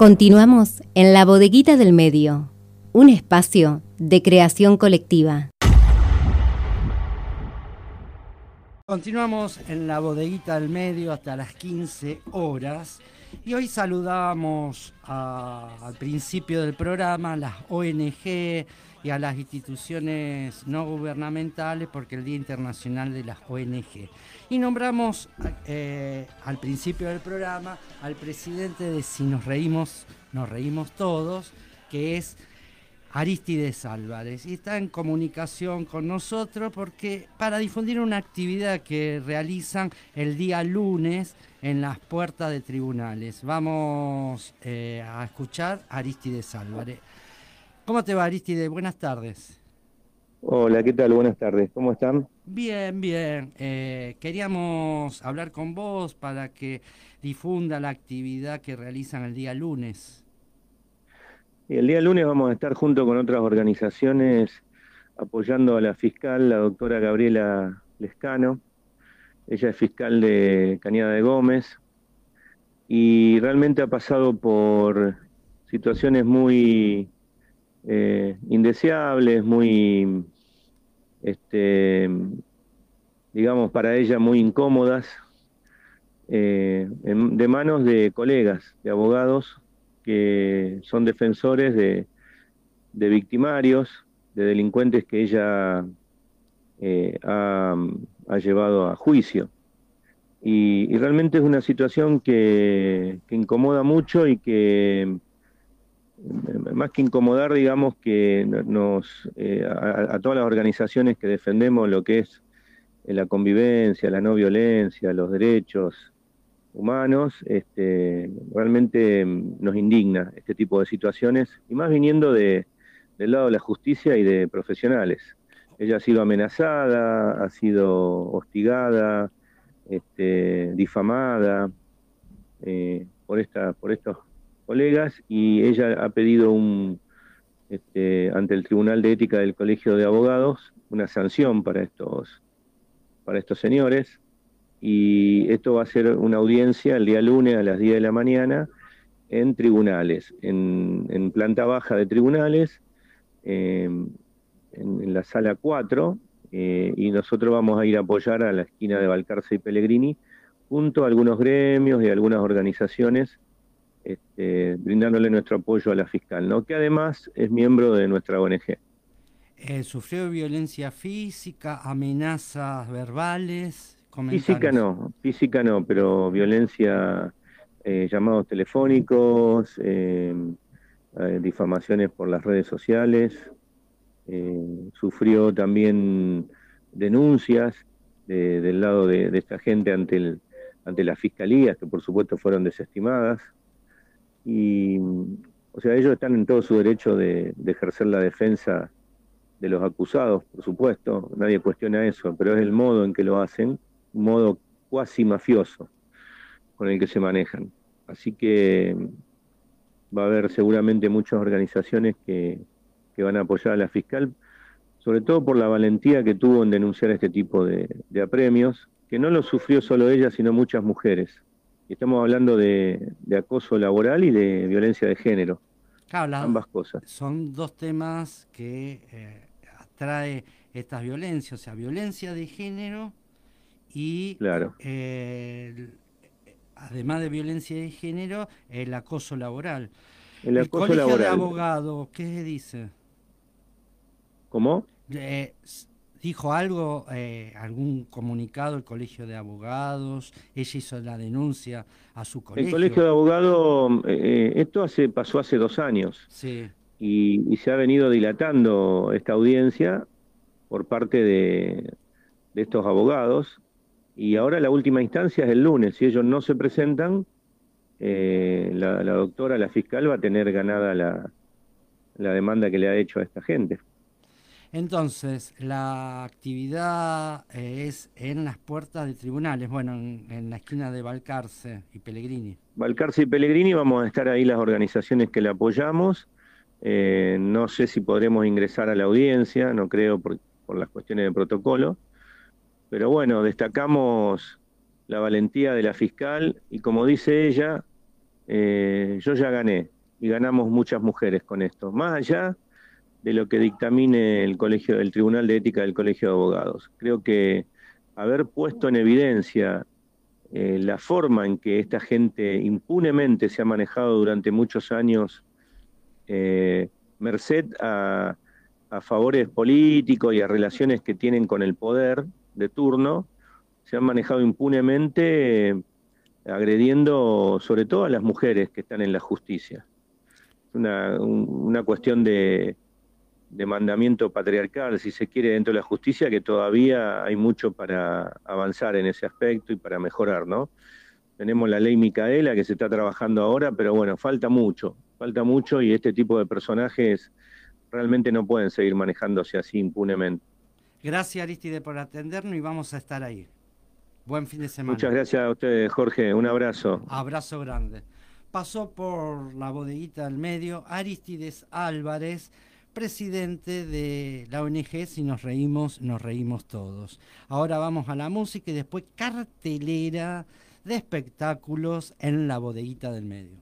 Continuamos en la bodeguita del medio, un espacio de creación colectiva. Continuamos en la bodeguita del medio hasta las 15 horas y hoy saludamos al principio del programa las ONG y a las instituciones no gubernamentales porque el Día Internacional de las ONG. Y nombramos eh, al principio del programa al presidente de Si nos reímos, nos reímos todos, que es Aristides Álvarez y está en comunicación con nosotros porque para difundir una actividad que realizan el día lunes en las puertas de tribunales. Vamos eh, a escuchar a Aristides Álvarez. ¿Cómo te va Aristides? Buenas tardes. Hola, ¿qué tal? Buenas tardes. ¿Cómo están? Bien, bien. Eh, queríamos hablar con vos para que difunda la actividad que realizan el día lunes. El día lunes vamos a estar junto con otras organizaciones apoyando a la fiscal, la doctora Gabriela Lescano. Ella es fiscal de Cañada de Gómez y realmente ha pasado por situaciones muy eh, indeseables, muy, este, digamos, para ella muy incómodas, eh, de manos de colegas, de abogados que son defensores de, victimarios, de delincuentes que ella eh, ha, llevado a juicio. Y, realmente es una situación que, incomoda mucho y que, más que incomodar, digamos que nos, eh, a, todas las organizaciones que defendemos lo que es la convivencia, la no violencia, los derechos humanos, este, realmente mm, nos indigna este tipo de situaciones, y más viniendo de, del lado de la justicia y de profesionales. Ella ha sido amenazada, ha sido hostigada, este, difamada eh, por, esta, por estos colegas y ella ha pedido un, este, ante el Tribunal de Ética del Colegio de Abogados una sanción para estos, para estos señores. Y esto va a ser una audiencia el día lunes a las 10 de la mañana en tribunales, en, planta baja de tribunales, em, en, la sala 4, eh, y nosotros vamos a ir a apoyar a la esquina de Balcarce y Pellegrini, junto a algunos gremios y algunas organizaciones, este, brindándole nuestro apoyo a la fiscal, ¿no? que además es miembro de nuestra ONG. Eh, ¿Sufrió violencia física, amenazas verbales? Física no, física no, pero violencia, eh, llamados telefónicos, eh, difamaciones por las redes sociales, sufrió también denuncias del lado de, esta gente ante, el, ante las fiscalías, que por supuesto fueron desestimadas. Y, o sea, ellos están en todo su derecho de ejercer la defensa de los acusados, por supuesto, nadie cuestiona eso, pero es el modo en que lo hacen un modo cuasi mafioso con el que se manejan. Así que va a haber seguramente muchas organizaciones que, van a apoyar a la fiscal, sobre todo por la valentía que tuvo en denunciar este tipo de, apremios, que no lo sufrió solo ella, sino muchas mujeres. Estamos hablando de, acoso laboral y de violencia de género. ambas cosas. Son dos temas que eh, atrae estas violencias, o sea, violencia de género y claro. además de violencia de género, el acoso laboral. El, acoso colegio de abogados, ¿qué dice? ¿Cómo? ¿Dijo algo, eh, algún comunicado el colegio de abogados? ¿Ella hizo la denuncia a su colegio? El colegio de abogados, eh, esto hace, pasó hace dos años. Sí. Y, y, se ha venido dilatando esta audiencia por parte de, de estos abogados y ahora la última instancia es el lunes. Si ellos no se presentan, eh, la, doctora, la fiscal, va a tener ganada la, demanda que le ha hecho a esta gente. Entonces, la actividad eh, es en las puertas de tribunales, bueno, en, la esquina de Balcarce y Pellegrini. Balcarce y Pellegrini, vamos a estar ahí las organizaciones que le apoyamos. Eh, no sé si podremos ingresar a la audiencia, no creo por, por las cuestiones de protocolo. Pero bueno, destacamos la valentía de la fiscal y como dice ella, eh, yo ya gané y ganamos muchas mujeres con esto, más allá de lo que dictamine el colegio, Tribunal de Ética del Colegio de Abogados. Creo que haber puesto en evidencia eh, la forma en que esta gente impunemente se ha manejado durante muchos años, eh, merced a, favores políticos y a relaciones que tienen con el poder de turno, se han manejado impunemente eh, agrediendo sobre todo a las mujeres que están en la justicia. Es una, una cuestión de, de mandamiento patriarcal, si se quiere, dentro de la justicia, que todavía hay mucho para avanzar en ese aspecto y para mejorar, ¿no? Tenemos la ley Micaela que se está trabajando ahora, pero bueno, falta mucho, falta mucho y este tipo de personajes realmente no pueden seguir manejándose así impunemente. Gracias Aristide por atendernos y vamos a estar ahí. Buen fin de semana. Muchas gracias a ustedes, Jorge. Un abrazo. Abrazo grande. Pasó por la bodeguita del medio Aristides Álvarez presidente de la ONG Si nos reímos, nos reímos todos. Ahora vamos a la música y después cartelera de espectáculos en la bodeguita del medio.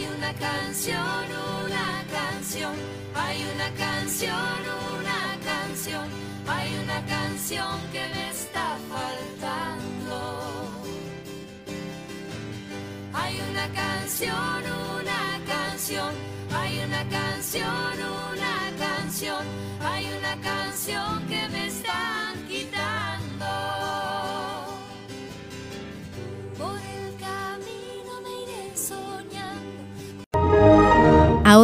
Una canción, hay una canción, una canción, hay una canción que me está faltando. Hay una canción, una canción, hay una canción, una canción, hay una canción